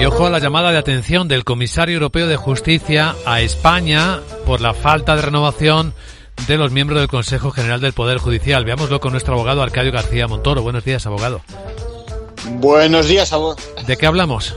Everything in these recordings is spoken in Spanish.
Y ojo a la llamada de atención del comisario europeo de justicia a España por la falta de renovación de los miembros del Consejo General del Poder Judicial. Veámoslo con nuestro abogado Arcadio García Montoro. Buenos días, abogado. Buenos días, abogado. ¿De qué hablamos?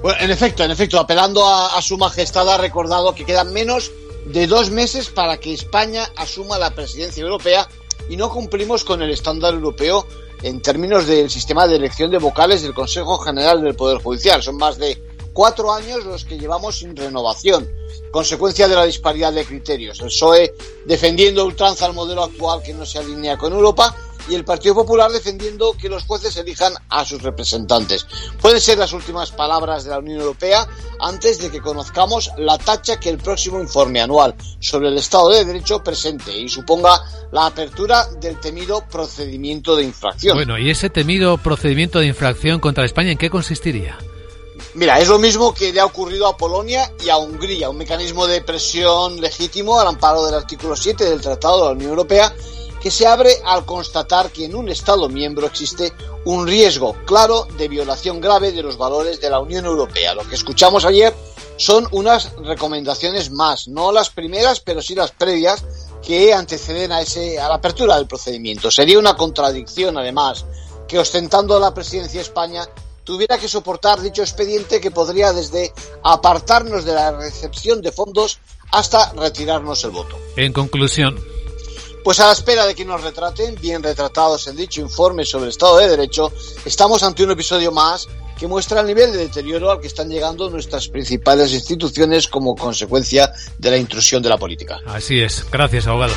Bueno, en efecto, en efecto, apelando a, a su majestad ha recordado que quedan menos de dos meses para que España asuma la presidencia europea y no cumplimos con el estándar europeo en términos del sistema de elección de vocales del Consejo General del Poder Judicial. Son más de cuatro años los que llevamos sin renovación, consecuencia de la disparidad de criterios. El PSOE defendiendo ultranza al modelo actual que no se alinea con Europa y el Partido Popular defendiendo que los jueces elijan a sus representantes. Pueden ser las últimas palabras de la Unión Europea antes de que conozcamos la tacha que el próximo informe anual sobre el Estado de Derecho presente y suponga la apertura del temido procedimiento de infracción. Bueno, ¿y ese temido procedimiento de infracción contra España en qué consistiría? Mira, es lo mismo que le ha ocurrido a Polonia y a Hungría, un mecanismo de presión legítimo al amparo del artículo 7 del Tratado de la Unión Europea que se abre al constatar que en un Estado miembro existe un riesgo claro de violación grave de los valores de la Unión Europea. Lo que escuchamos ayer son unas recomendaciones más, no las primeras, pero sí las previas que anteceden a, ese, a la apertura del procedimiento. Sería una contradicción, además, que ostentando la presidencia de España tuviera que soportar dicho expediente que podría desde apartarnos de la recepción de fondos hasta retirarnos el voto. En conclusión, pues a la espera de que nos retraten, bien retratados en dicho informe sobre el Estado de Derecho, estamos ante un episodio más que muestra el nivel de deterioro al que están llegando nuestras principales instituciones como consecuencia de la intrusión de la política. Así es. Gracias, abogado.